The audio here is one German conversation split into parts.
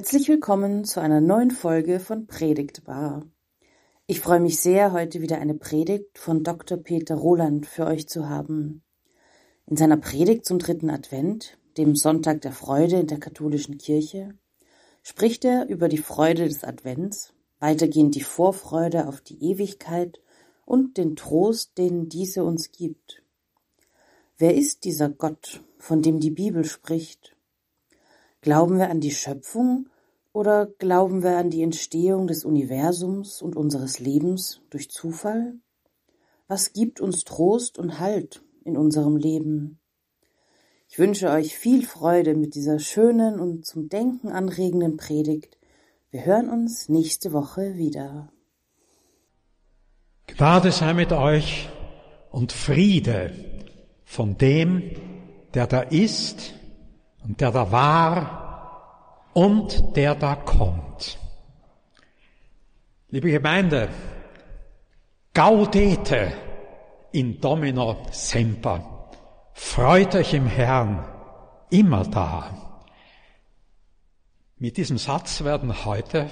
Herzlich willkommen zu einer neuen Folge von Predigtbar. Ich freue mich sehr, heute wieder eine Predigt von Dr. Peter Roland für euch zu haben. In seiner Predigt zum dritten Advent, dem Sonntag der Freude in der katholischen Kirche, spricht er über die Freude des Advents, weitergehend die Vorfreude auf die Ewigkeit und den Trost, den diese uns gibt. Wer ist dieser Gott, von dem die Bibel spricht? Glauben wir an die Schöpfung oder glauben wir an die Entstehung des Universums und unseres Lebens durch Zufall? Was gibt uns Trost und Halt in unserem Leben? Ich wünsche euch viel Freude mit dieser schönen und zum Denken anregenden Predigt. Wir hören uns nächste Woche wieder. Gnade sei mit euch und Friede von dem, der da ist und der da war und der da kommt. Liebe Gemeinde, gaudete in Domino semper. Freut euch im Herrn immer da. Mit diesem Satz werden heute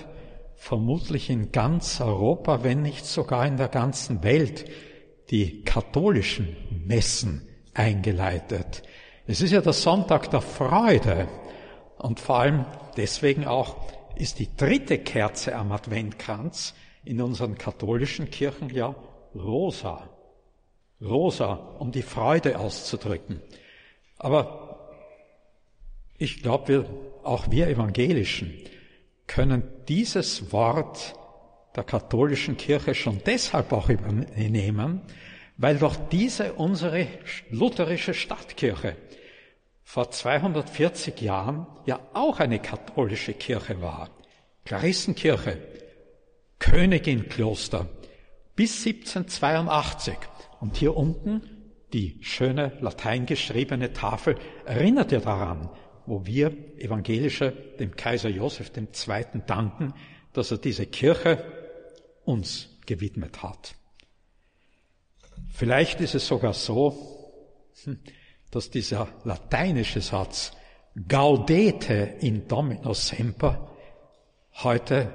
vermutlich in ganz Europa, wenn nicht sogar in der ganzen Welt, die katholischen Messen eingeleitet. Es ist ja der Sonntag der Freude und vor allem deswegen auch ist die dritte Kerze am Adventkranz in unseren katholischen Kirchen ja rosa. Rosa, um die Freude auszudrücken. Aber ich glaube, wir, auch wir Evangelischen können dieses Wort der katholischen Kirche schon deshalb auch übernehmen, weil doch diese unsere lutherische Stadtkirche vor 240 Jahren ja auch eine katholische Kirche war. Klarissenkirche, Königinkloster bis 1782. Und hier unten die schöne latein geschriebene Tafel erinnert ja daran, wo wir Evangelische dem Kaiser Joseph II. danken, dass er diese Kirche uns gewidmet hat. Vielleicht ist es sogar so, hm, dass dieser lateinische Satz Gaudete in Domino Semper heute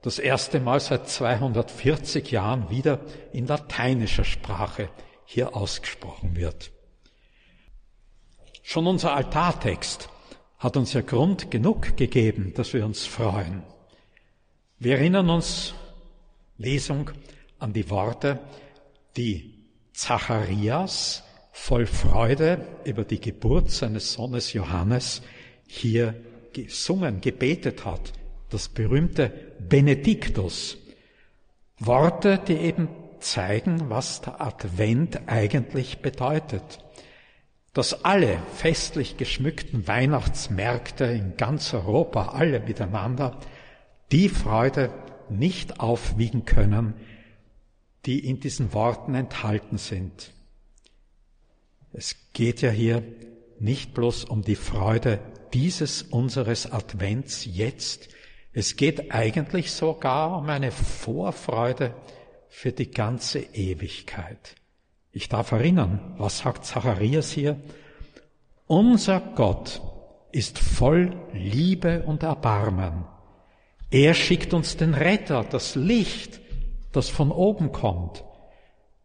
das erste Mal seit 240 Jahren wieder in lateinischer Sprache hier ausgesprochen wird. Schon unser Altartext hat uns ja Grund genug gegeben, dass wir uns freuen. Wir erinnern uns, Lesung, an die Worte, die Zacharias voll Freude über die Geburt seines Sohnes Johannes hier gesungen, gebetet hat. Das berühmte Benediktus. Worte, die eben zeigen, was der Advent eigentlich bedeutet. Dass alle festlich geschmückten Weihnachtsmärkte in ganz Europa, alle miteinander, die Freude nicht aufwiegen können, die in diesen Worten enthalten sind. Es geht ja hier nicht bloß um die Freude dieses unseres Advents jetzt, es geht eigentlich sogar um eine Vorfreude für die ganze Ewigkeit. Ich darf erinnern, was sagt Zacharias hier? Unser Gott ist voll Liebe und Erbarmen. Er schickt uns den Retter, das Licht, das von oben kommt.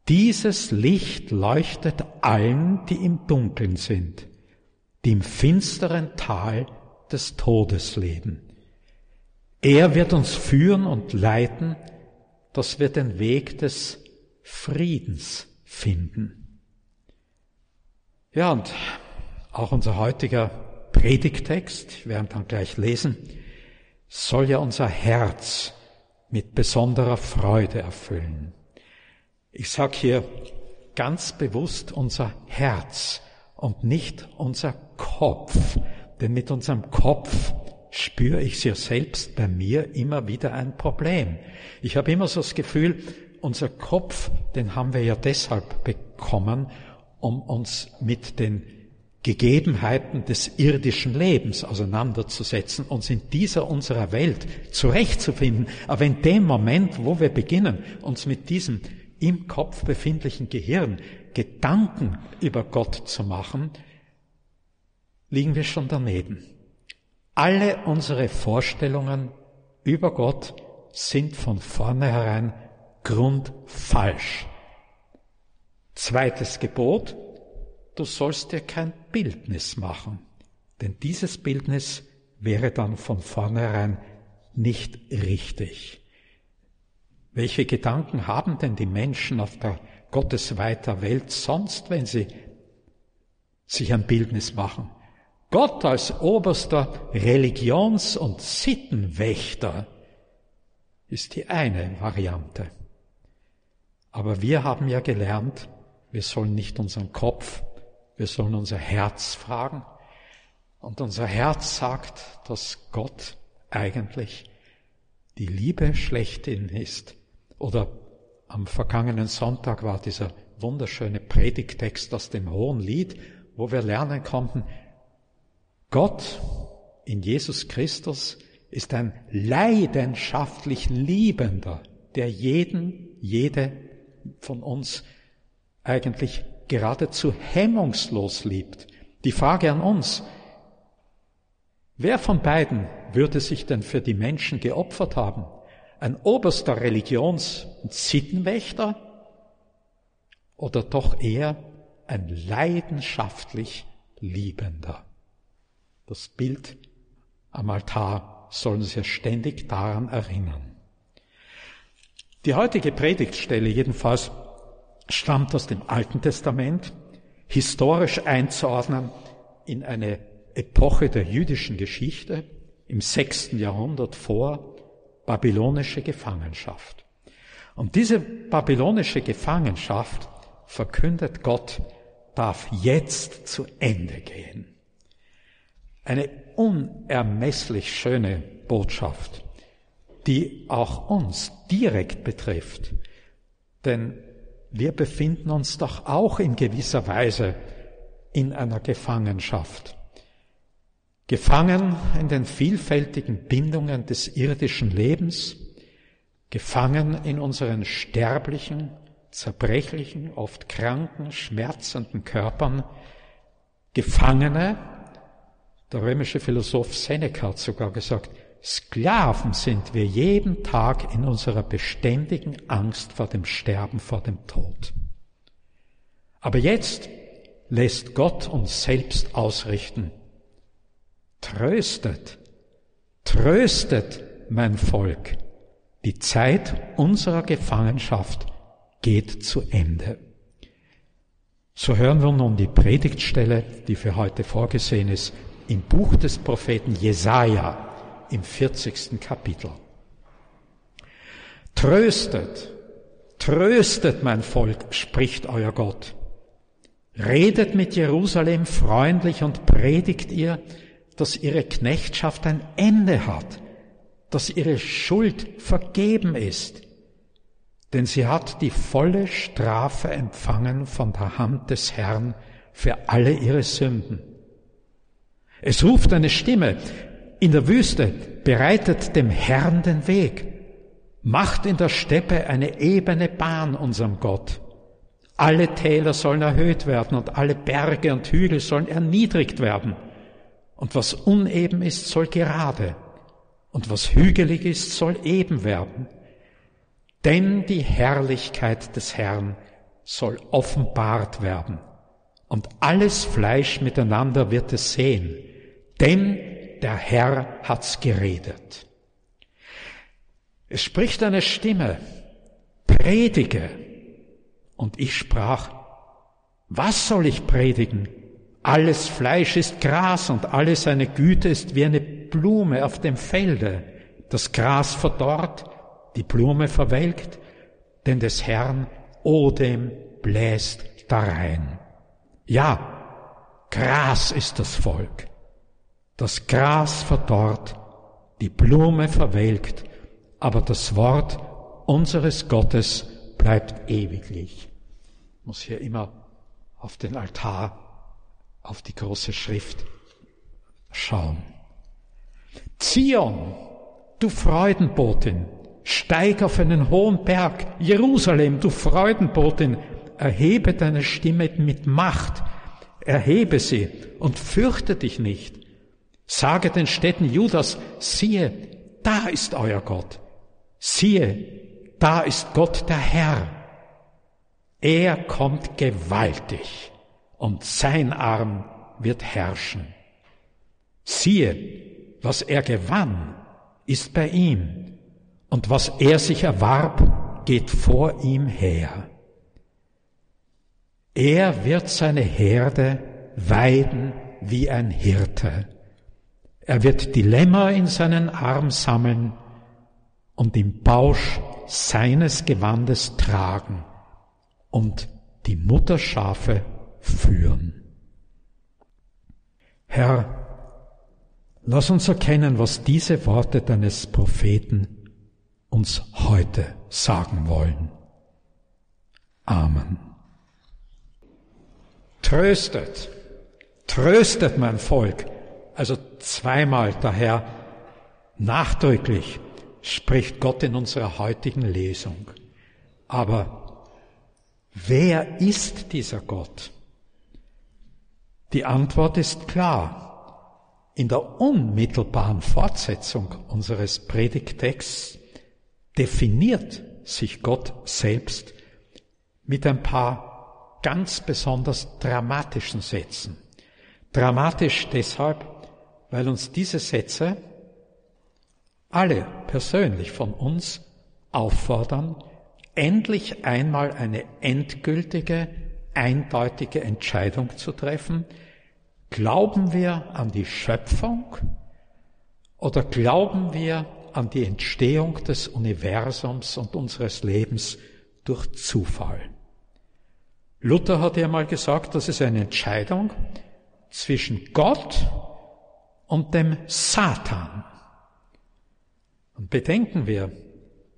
Dieses Licht leuchtet allen, die im Dunkeln sind, die im finsteren Tal des Todes leben. Er wird uns führen und leiten, dass wir den Weg des Friedens finden. Ja, und auch unser heutiger Predigtext, wir werden dann gleich lesen, soll ja unser Herz mit besonderer Freude erfüllen. Ich sage hier ganz bewusst unser Herz und nicht unser Kopf, denn mit unserem Kopf spüre ich ja selbst bei mir immer wieder ein Problem. Ich habe immer so das Gefühl, unser Kopf, den haben wir ja deshalb bekommen, um uns mit den Gegebenheiten des irdischen Lebens auseinanderzusetzen, uns in dieser unserer Welt zurechtzufinden. Aber in dem Moment, wo wir beginnen, uns mit diesem im Kopf befindlichen Gehirn Gedanken über Gott zu machen, liegen wir schon daneben. Alle unsere Vorstellungen über Gott sind von vornherein grundfalsch. Zweites Gebot, du sollst dir kein Bildnis machen, denn dieses Bildnis wäre dann von vornherein nicht richtig. Welche Gedanken haben denn die Menschen auf der gottesweiter Welt sonst, wenn sie sich ein Bildnis machen? Gott als oberster Religions- und Sittenwächter ist die eine Variante. Aber wir haben ja gelernt, wir sollen nicht unseren Kopf, wir sollen unser Herz fragen. Und unser Herz sagt, dass Gott eigentlich die Liebe schlechthin ist. Oder am vergangenen Sonntag war dieser wunderschöne Predigtext aus dem Hohen Lied, wo wir lernen konnten, Gott in Jesus Christus ist ein leidenschaftlich Liebender, der jeden, jede von uns eigentlich geradezu hemmungslos liebt. Die Frage an uns, wer von beiden würde sich denn für die Menschen geopfert haben? Ein oberster Religions- und Sittenwächter oder doch eher ein leidenschaftlich Liebender? Das Bild am Altar soll uns ja ständig daran erinnern. Die heutige Predigtstelle jedenfalls stammt aus dem Alten Testament, historisch einzuordnen in eine Epoche der jüdischen Geschichte im sechsten Jahrhundert vor babylonische Gefangenschaft. Und diese babylonische Gefangenschaft, verkündet Gott, darf jetzt zu Ende gehen. Eine unermesslich schöne Botschaft, die auch uns direkt betrifft. Denn wir befinden uns doch auch in gewisser Weise in einer Gefangenschaft. Gefangen in den vielfältigen Bindungen des irdischen Lebens, gefangen in unseren sterblichen, zerbrechlichen, oft kranken, schmerzenden Körpern, Gefangene, der römische Philosoph Seneca hat sogar gesagt, Sklaven sind wir jeden Tag in unserer beständigen Angst vor dem Sterben, vor dem Tod. Aber jetzt lässt Gott uns selbst ausrichten. Tröstet, tröstet mein Volk. Die Zeit unserer Gefangenschaft geht zu Ende. So hören wir nun die Predigtstelle, die für heute vorgesehen ist, im Buch des Propheten Jesaja, im 40. Kapitel. Tröstet, tröstet mein Volk, spricht euer Gott. Redet mit Jerusalem freundlich und predigt ihr, dass ihre Knechtschaft ein Ende hat, dass ihre Schuld vergeben ist, denn sie hat die volle Strafe empfangen von der Hand des Herrn für alle ihre Sünden. Es ruft eine Stimme, in der Wüste, bereitet dem Herrn den Weg, macht in der Steppe eine ebene Bahn unserem Gott. Alle Täler sollen erhöht werden und alle Berge und Hügel sollen erniedrigt werden. Und was uneben ist, soll gerade. Und was hügelig ist, soll eben werden. Denn die Herrlichkeit des Herrn soll offenbart werden. Und alles Fleisch miteinander wird es sehen. Denn der Herr hat's geredet. Es spricht eine Stimme, predige. Und ich sprach, was soll ich predigen? Alles Fleisch ist Gras und alle seine Güte ist wie eine Blume auf dem Felde. Das Gras verdorrt, die Blume verwelkt, denn des Herrn Odem bläst darein. Ja, Gras ist das Volk. Das Gras verdorrt, die Blume verwelkt, aber das Wort unseres Gottes bleibt ewiglich. Ich muss hier immer auf den Altar, auf die große Schrift schauen. Zion, du Freudenbotin, steig auf einen hohen Berg. Jerusalem, du Freudenbotin, erhebe deine Stimme mit Macht, erhebe sie und fürchte dich nicht. Sage den Städten Judas, siehe, da ist euer Gott. Siehe, da ist Gott der Herr. Er kommt gewaltig und sein Arm wird herrschen. Siehe, was er gewann, ist bei ihm, und was er sich erwarb, geht vor ihm her. Er wird seine Herde weiden wie ein Hirte. Er wird die Lämmer in seinen Arm sammeln und im Bausch seines Gewandes tragen und die Mutterschafe führen. Herr, lass uns erkennen, was diese Worte deines Propheten uns heute sagen wollen. Amen. Tröstet, tröstet mein Volk. Also zweimal daher nachdrücklich spricht Gott in unserer heutigen Lesung. Aber wer ist dieser Gott? Die Antwort ist klar. In der unmittelbaren Fortsetzung unseres Predigtexts definiert sich Gott selbst mit ein paar ganz besonders dramatischen Sätzen. Dramatisch deshalb, weil uns diese Sätze alle persönlich von uns auffordern, endlich einmal eine endgültige, eindeutige Entscheidung zu treffen. Glauben wir an die Schöpfung oder glauben wir an die Entstehung des Universums und unseres Lebens durch Zufall? Luther hat ja mal gesagt, das ist eine Entscheidung zwischen Gott und dem Satan. Und bedenken wir,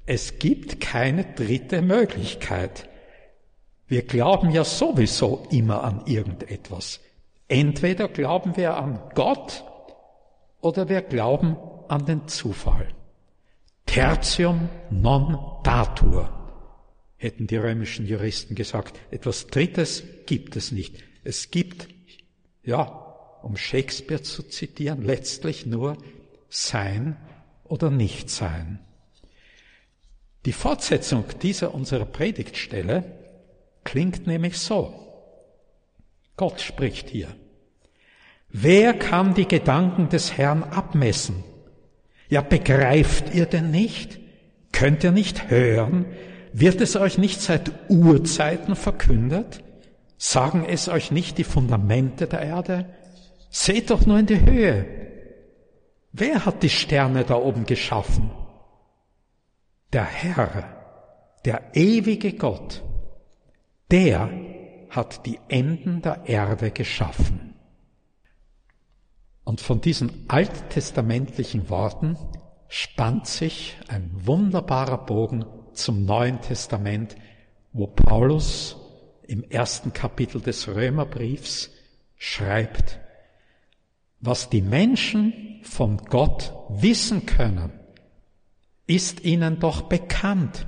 es gibt keine dritte Möglichkeit. Wir glauben ja sowieso immer an irgendetwas. Entweder glauben wir an Gott oder wir glauben an den Zufall. Tertium non datur hätten die römischen Juristen gesagt. Etwas Drittes gibt es nicht. Es gibt, ja, um Shakespeare zu zitieren, letztlich nur Sein oder Nichtsein. Die Fortsetzung dieser unserer Predigtstelle klingt nämlich so. Gott spricht hier. Wer kann die Gedanken des Herrn abmessen? Ja, begreift ihr denn nicht? Könnt ihr nicht hören? Wird es euch nicht seit Urzeiten verkündet? Sagen es euch nicht die Fundamente der Erde? Seht doch nur in die Höhe. Wer hat die Sterne da oben geschaffen? Der Herr, der ewige Gott, der hat die Enden der Erde geschaffen. Und von diesen alttestamentlichen Worten spannt sich ein wunderbarer Bogen zum Neuen Testament, wo Paulus im ersten Kapitel des Römerbriefs schreibt, was die Menschen von Gott wissen können, ist ihnen doch bekannt.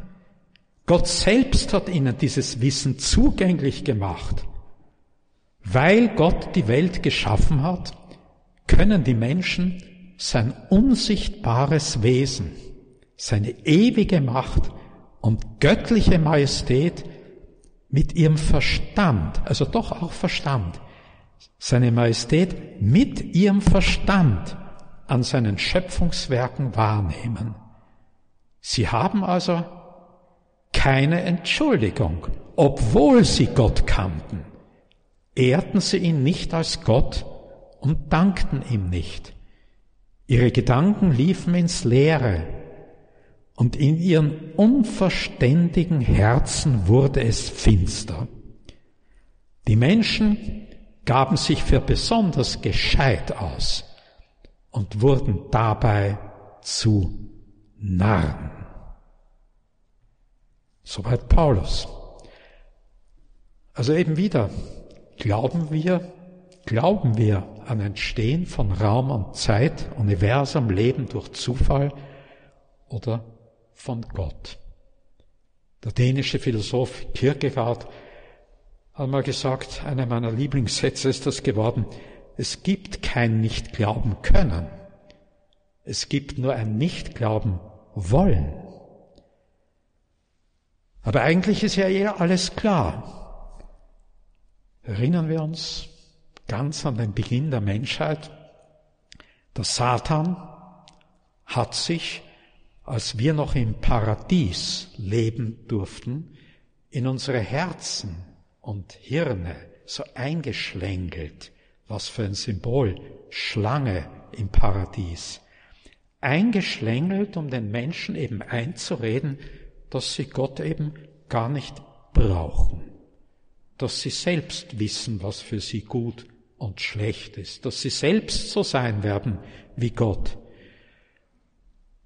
Gott selbst hat ihnen dieses Wissen zugänglich gemacht. Weil Gott die Welt geschaffen hat, können die Menschen sein unsichtbares Wesen, seine ewige Macht und göttliche Majestät mit ihrem Verstand, also doch auch Verstand, seine Majestät mit ihrem Verstand an seinen Schöpfungswerken wahrnehmen. Sie haben also keine Entschuldigung, obwohl sie Gott kannten, ehrten sie ihn nicht als Gott und dankten ihm nicht. Ihre Gedanken liefen ins Leere, und in ihren unverständigen Herzen wurde es finster. Die Menschen gaben sich für besonders gescheit aus und wurden dabei zu Narren. Soweit Paulus. Also eben wieder, glauben wir, glauben wir an Entstehen von Raum und Zeit, Universum, Leben durch Zufall oder von Gott. Der dänische Philosoph Kierkegaard hat mal gesagt, einer meiner Lieblingssätze ist das geworden, es gibt kein nicht glauben können. Es gibt nur ein nicht glauben wollen. Aber eigentlich ist ja eher alles klar. Erinnern wir uns ganz an den Beginn der Menschheit. Der Satan hat sich, als wir noch im Paradies leben durften, in unsere Herzen und Hirne so eingeschlängelt. Was für ein Symbol. Schlange im Paradies. Eingeschlängelt, um den Menschen eben einzureden, dass sie Gott eben gar nicht brauchen. Dass sie selbst wissen, was für sie gut und schlecht ist. Dass sie selbst so sein werden wie Gott.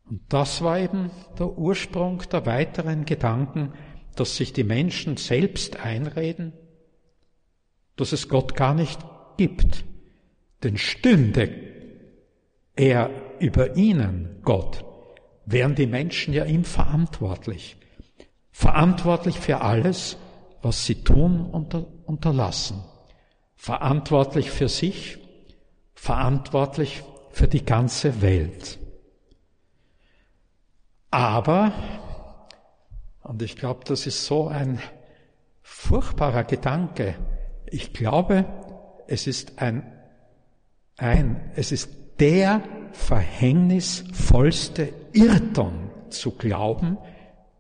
Und das war eben der Ursprung der weiteren Gedanken, dass sich die Menschen selbst einreden, dass es Gott gar nicht gibt. Denn stünde er über ihnen, Gott, wären die Menschen ja ihm verantwortlich. Verantwortlich für alles, was sie tun und unterlassen. Verantwortlich für sich, verantwortlich für die ganze Welt. Aber, und ich glaube, das ist so ein furchtbarer Gedanke, ich glaube, es ist ein, ein, es ist der verhängnisvollste Irrtum zu glauben,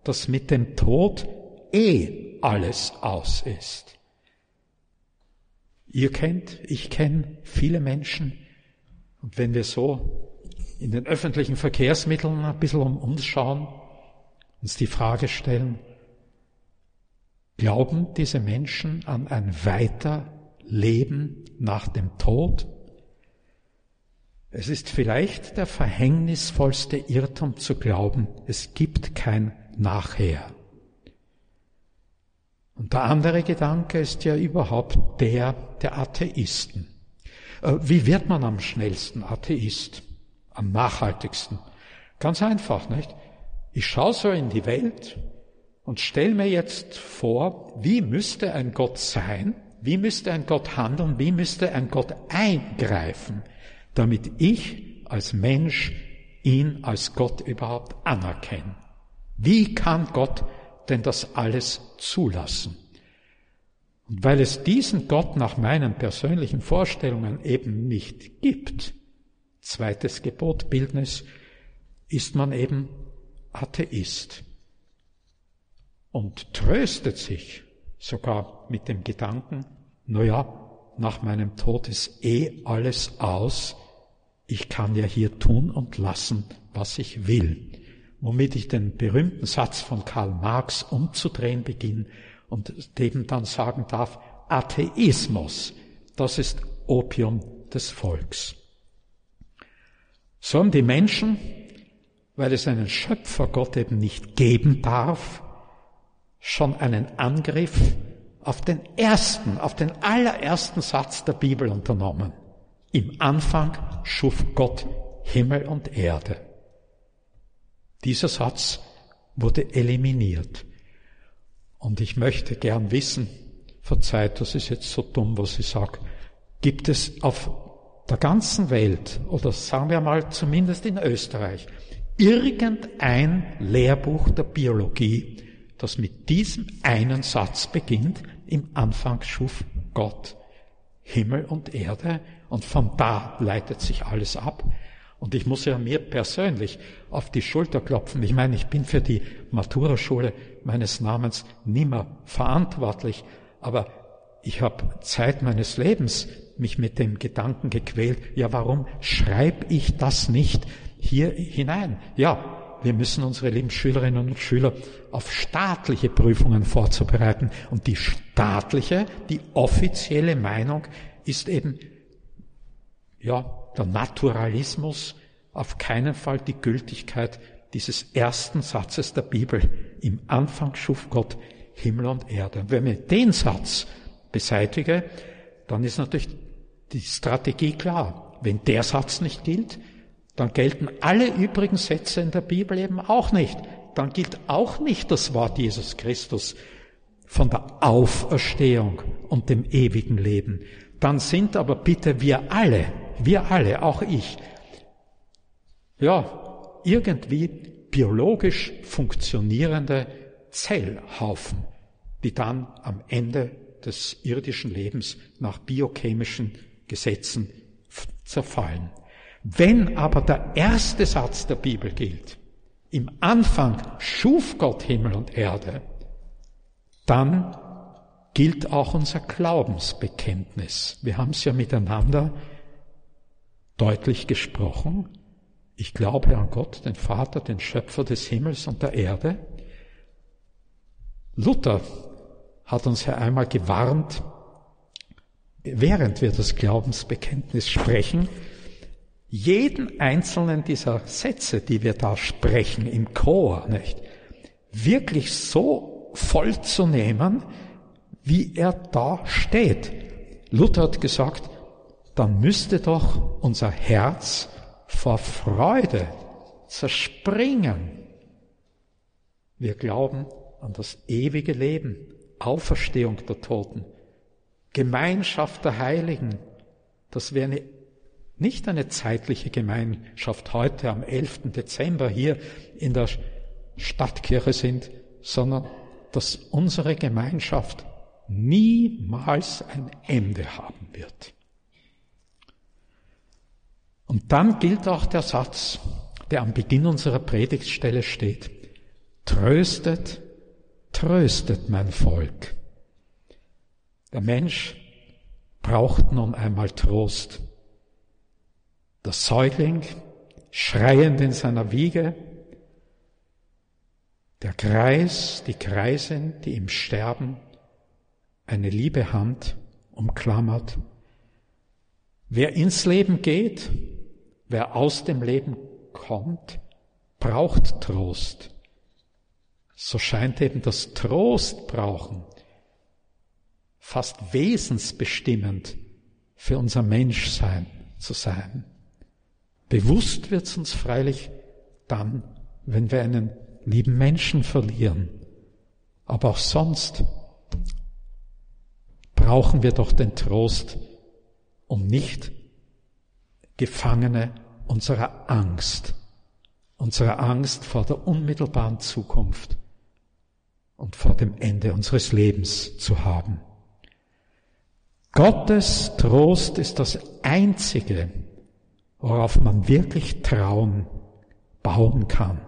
dass mit dem Tod eh alles aus ist. Ihr kennt, ich kenne viele Menschen, und wenn wir so in den öffentlichen Verkehrsmitteln ein bisschen um uns schauen, uns die Frage stellen, glauben diese Menschen an ein Weiterleben nach dem Tod? Es ist vielleicht der verhängnisvollste Irrtum zu glauben, es gibt kein Nachher. Und der andere Gedanke ist ja überhaupt der der Atheisten. Äh, wie wird man am schnellsten Atheist? Am nachhaltigsten? Ganz einfach, nicht? Ich schaue so in die Welt und stelle mir jetzt vor, wie müsste ein Gott sein? Wie müsste ein Gott handeln? Wie müsste ein Gott eingreifen? damit ich als Mensch ihn als Gott überhaupt anerkenne. Wie kann Gott denn das alles zulassen? Und weil es diesen Gott nach meinen persönlichen Vorstellungen eben nicht gibt, zweites Gebot Bildnis, ist man eben Atheist und tröstet sich sogar mit dem Gedanken, na ja, nach meinem Tod ist eh alles aus, ich kann ja hier tun und lassen, was ich will. Womit ich den berühmten Satz von Karl Marx umzudrehen beginne und dem dann sagen darf, Atheismus, das ist Opium des Volks. So haben die Menschen, weil es einen Schöpfergott eben nicht geben darf, schon einen Angriff auf den ersten, auf den allerersten Satz der Bibel unternommen. Im Anfang schuf Gott Himmel und Erde. Dieser Satz wurde eliminiert. Und ich möchte gern wissen, verzeiht, das ist jetzt so dumm, was ich sage, gibt es auf der ganzen Welt, oder sagen wir mal zumindest in Österreich, irgendein Lehrbuch der Biologie, das mit diesem einen Satz beginnt, im Anfang schuf Gott Himmel und Erde und von da leitet sich alles ab. Und ich muss ja mir persönlich auf die Schulter klopfen. Ich meine, ich bin für die Maturaschule meines Namens nimmer verantwortlich, aber ich habe Zeit meines Lebens mich mit dem Gedanken gequält, ja, warum schreibe ich das nicht hier hinein? Ja, wir müssen unsere lieben Schülerinnen und Schüler auf staatliche Prüfungen vorzubereiten. Und die staatliche, die offizielle Meinung ist eben, ja, der Naturalismus, auf keinen Fall die Gültigkeit dieses ersten Satzes der Bibel. Im Anfang schuf Gott Himmel und Erde. Und wenn ich den Satz beseitige, dann ist natürlich die Strategie klar. Wenn der Satz nicht gilt, dann gelten alle übrigen Sätze in der Bibel eben auch nicht. Dann gilt auch nicht das Wort Jesus Christus von der Auferstehung und dem ewigen Leben dann sind aber bitte wir alle, wir alle, auch ich, ja, irgendwie biologisch funktionierende Zellhaufen, die dann am Ende des irdischen Lebens nach biochemischen Gesetzen zerfallen. Wenn aber der erste Satz der Bibel gilt, im Anfang schuf Gott Himmel und Erde, dann gilt auch unser Glaubensbekenntnis. Wir haben es ja miteinander deutlich gesprochen. Ich glaube an Gott, den Vater, den Schöpfer des Himmels und der Erde. Luther hat uns ja einmal gewarnt, während wir das Glaubensbekenntnis sprechen, jeden einzelnen dieser Sätze, die wir da sprechen im Chor, nicht, wirklich so voll zu nehmen, wie er da steht. Luther hat gesagt, dann müsste doch unser Herz vor Freude zerspringen. Wir glauben an das ewige Leben, Auferstehung der Toten, Gemeinschaft der Heiligen, dass wir eine, nicht eine zeitliche Gemeinschaft heute am 11. Dezember hier in der Stadtkirche sind, sondern dass unsere Gemeinschaft niemals ein Ende haben wird. Und dann gilt auch der Satz, der am Beginn unserer Predigtstelle steht. Tröstet, tröstet mein Volk. Der Mensch braucht nun einmal Trost. Der Säugling, schreiend in seiner Wiege, der Kreis, die Kreisin, die im Sterben eine liebe Hand umklammert. Wer ins Leben geht, wer aus dem Leben kommt, braucht Trost. So scheint eben das Trost brauchen fast wesensbestimmend für unser Menschsein zu sein. Bewusst wird es uns freilich dann, wenn wir einen lieben Menschen verlieren. Aber auch sonst brauchen wir doch den Trost, um nicht Gefangene unserer Angst, unserer Angst vor der unmittelbaren Zukunft und vor dem Ende unseres Lebens zu haben. Gottes Trost ist das Einzige, worauf man wirklich Trauen bauen kann.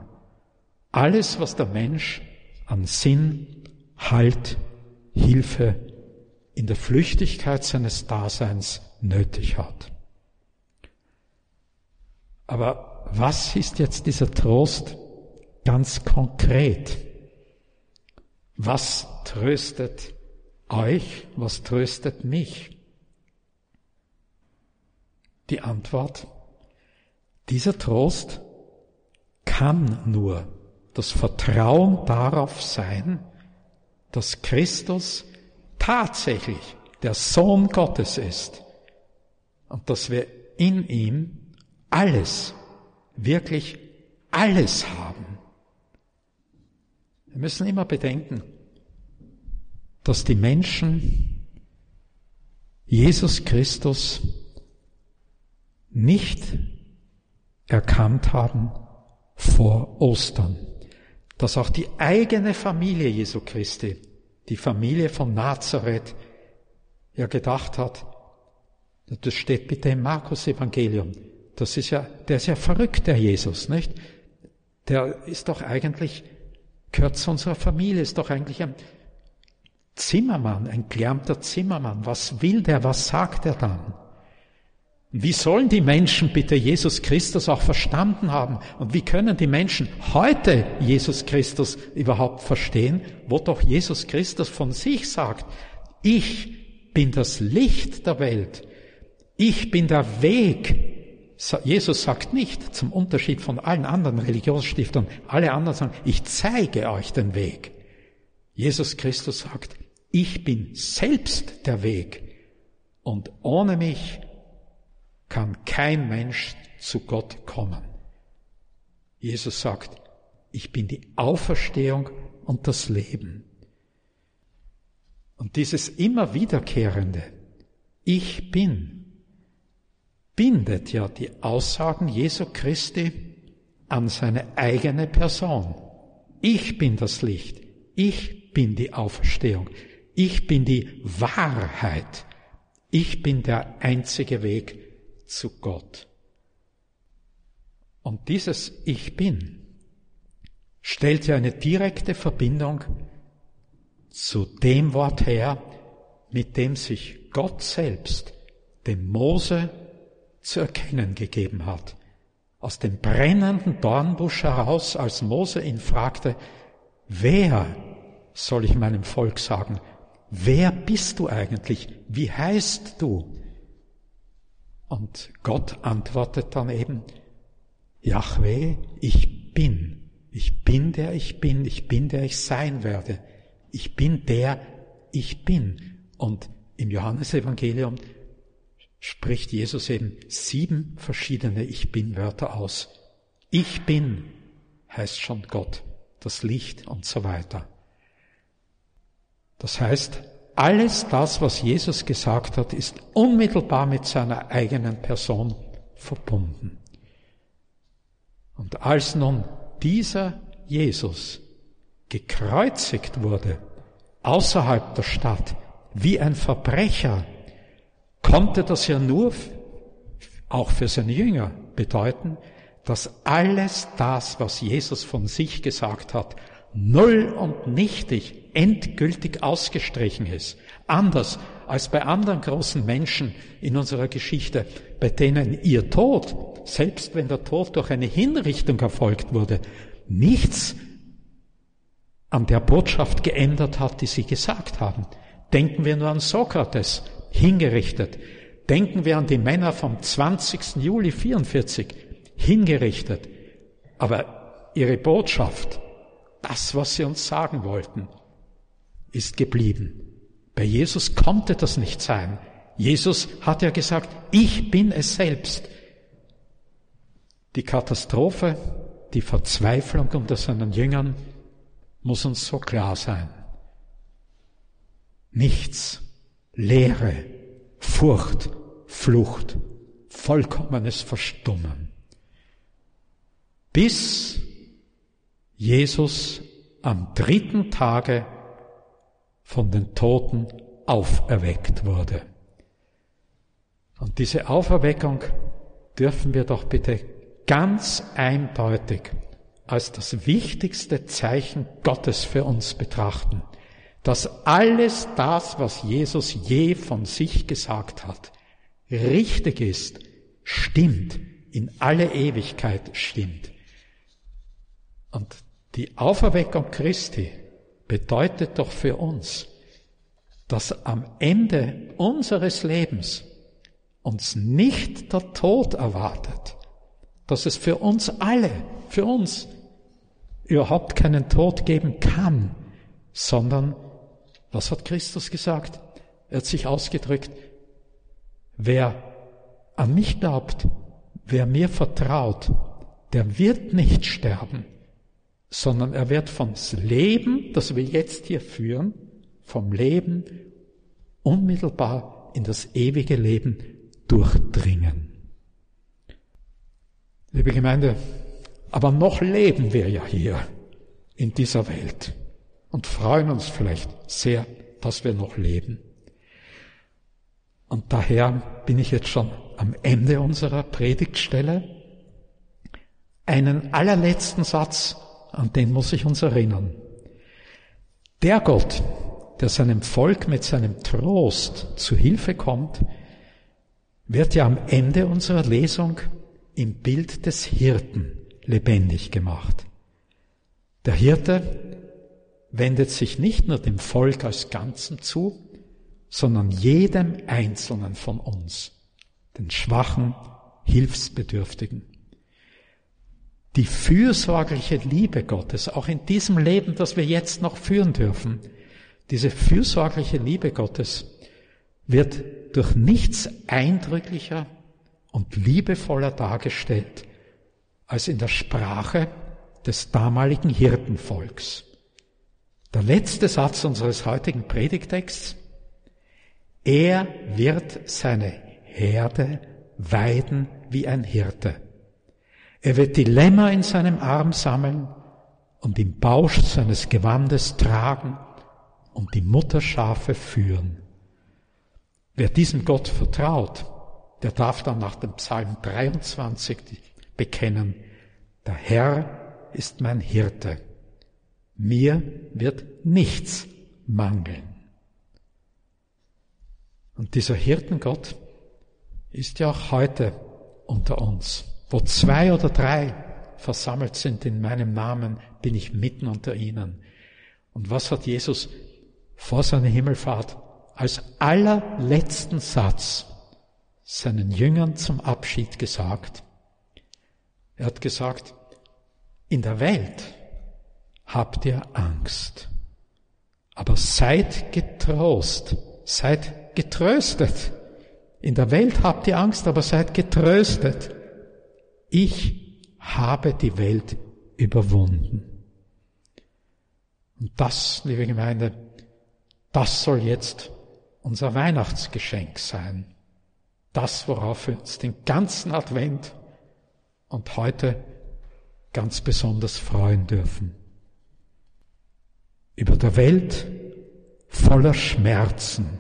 Alles, was der Mensch an Sinn, Halt, Hilfe in der Flüchtigkeit seines Daseins nötig hat. Aber was ist jetzt dieser Trost ganz konkret? Was tröstet euch? Was tröstet mich? Die Antwort, dieser Trost kann nur das Vertrauen darauf sein, dass Christus tatsächlich der Sohn Gottes ist und dass wir in ihm alles, wirklich alles haben. Wir müssen immer bedenken, dass die Menschen Jesus Christus nicht erkannt haben vor Ostern, dass auch die eigene Familie Jesu Christi die Familie von Nazareth ja gedacht hat, das steht bitte im Markus Evangelium, das ist ja, der ist ja verrückt, der Jesus, nicht? Der ist doch eigentlich, gehört zu unserer Familie, ist doch eigentlich ein Zimmermann, ein gelernter Zimmermann. Was will der, was sagt er dann? Wie sollen die Menschen bitte Jesus Christus auch verstanden haben? Und wie können die Menschen heute Jesus Christus überhaupt verstehen, wo doch Jesus Christus von sich sagt, ich bin das Licht der Welt, ich bin der Weg. Jesus sagt nicht, zum Unterschied von allen anderen Religionsstiftern, alle anderen sagen, ich zeige euch den Weg. Jesus Christus sagt, ich bin selbst der Weg und ohne mich kann kein Mensch zu Gott kommen. Jesus sagt, ich bin die Auferstehung und das Leben. Und dieses immer wiederkehrende, Ich bin bindet ja die Aussagen Jesu Christi an seine eigene Person. Ich bin das Licht. Ich bin die Auferstehung. Ich bin die Wahrheit. Ich bin der einzige Weg zu Gott. Und dieses Ich bin stellt ja eine direkte Verbindung zu dem Wort her, mit dem sich Gott selbst dem Mose zu erkennen gegeben hat. Aus dem brennenden Dornbusch heraus, als Mose ihn fragte, wer soll ich meinem Volk sagen, wer bist du eigentlich? Wie heißt du? Und Gott antwortet dann eben, Yahweh, ich bin. Ich bin der ich bin, ich bin der ich sein werde. Ich bin der ich bin. Und im Johannesevangelium spricht Jesus eben sieben verschiedene Ich bin Wörter aus. Ich bin heißt schon Gott, das Licht und so weiter. Das heißt, alles das, was Jesus gesagt hat, ist unmittelbar mit seiner eigenen Person verbunden. Und als nun dieser Jesus gekreuzigt wurde, außerhalb der Stadt, wie ein Verbrecher, konnte das ja nur auch für seine Jünger bedeuten, dass alles das, was Jesus von sich gesagt hat, null und nichtig, endgültig ausgestrichen ist. Anders als bei anderen großen Menschen in unserer Geschichte, bei denen ihr Tod, selbst wenn der Tod durch eine Hinrichtung erfolgt wurde, nichts an der Botschaft geändert hat, die sie gesagt haben. Denken wir nur an Sokrates, hingerichtet. Denken wir an die Männer vom 20. Juli 44, hingerichtet. Aber ihre Botschaft, das, was sie uns sagen wollten, ist geblieben. Bei Jesus konnte das nicht sein. Jesus hat ja gesagt, ich bin es selbst. Die Katastrophe, die Verzweiflung unter seinen Jüngern muss uns so klar sein. Nichts, Leere, Furcht, Flucht, vollkommenes Verstummen. Bis Jesus am dritten Tage von den Toten auferweckt wurde. Und diese Auferweckung dürfen wir doch bitte ganz eindeutig als das wichtigste Zeichen Gottes für uns betrachten, dass alles das, was Jesus je von sich gesagt hat, richtig ist, stimmt, in alle Ewigkeit stimmt. Und die Auferweckung Christi bedeutet doch für uns, dass am Ende unseres Lebens uns nicht der Tod erwartet, dass es für uns alle, für uns überhaupt keinen Tod geben kann, sondern, was hat Christus gesagt? Er hat sich ausgedrückt, wer an mich glaubt, wer mir vertraut, der wird nicht sterben, sondern er wird vom Leben, das wir jetzt hier führen, vom Leben unmittelbar in das ewige Leben durchdringen. Liebe Gemeinde, aber noch leben wir ja hier in dieser Welt und freuen uns vielleicht sehr, dass wir noch leben. Und daher bin ich jetzt schon am Ende unserer Predigtstelle. Einen allerletzten Satz an den muss ich uns erinnern. Der Gott, der seinem Volk mit seinem Trost zu Hilfe kommt, wird ja am Ende unserer Lesung im Bild des Hirten lebendig gemacht. Der Hirte wendet sich nicht nur dem Volk als Ganzen zu, sondern jedem Einzelnen von uns, den schwachen, hilfsbedürftigen die fürsorgliche Liebe Gottes, auch in diesem Leben, das wir jetzt noch führen dürfen, diese fürsorgliche Liebe Gottes wird durch nichts eindrücklicher und liebevoller dargestellt als in der Sprache des damaligen Hirtenvolks. Der letzte Satz unseres heutigen Predigtexts. Er wird seine Herde weiden wie ein Hirte. Er wird die Lämmer in seinem Arm sammeln und im Bausch seines Gewandes tragen und die Mutterschafe führen. Wer diesem Gott vertraut, der darf dann nach dem Psalm 23 bekennen, der Herr ist mein Hirte. Mir wird nichts mangeln. Und dieser Hirtengott ist ja auch heute unter uns. Wo zwei oder drei versammelt sind in meinem Namen, bin ich mitten unter ihnen. Und was hat Jesus vor seiner Himmelfahrt als allerletzten Satz seinen Jüngern zum Abschied gesagt? Er hat gesagt, in der Welt habt ihr Angst, aber seid getrost, seid getröstet. In der Welt habt ihr Angst, aber seid getröstet. Ich habe die Welt überwunden. Und das, liebe Gemeinde, das soll jetzt unser Weihnachtsgeschenk sein. Das, worauf wir uns den ganzen Advent und heute ganz besonders freuen dürfen. Über der Welt voller Schmerzen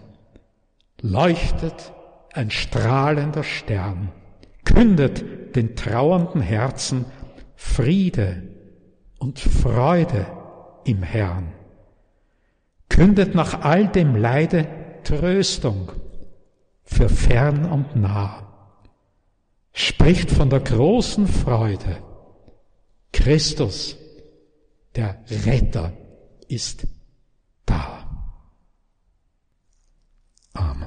leuchtet ein strahlender Stern, kündet den trauernden Herzen Friede und Freude im Herrn. Kündet nach all dem Leide Tröstung für fern und nah. Spricht von der großen Freude. Christus, der Retter, ist da. Amen.